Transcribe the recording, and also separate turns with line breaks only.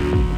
Show.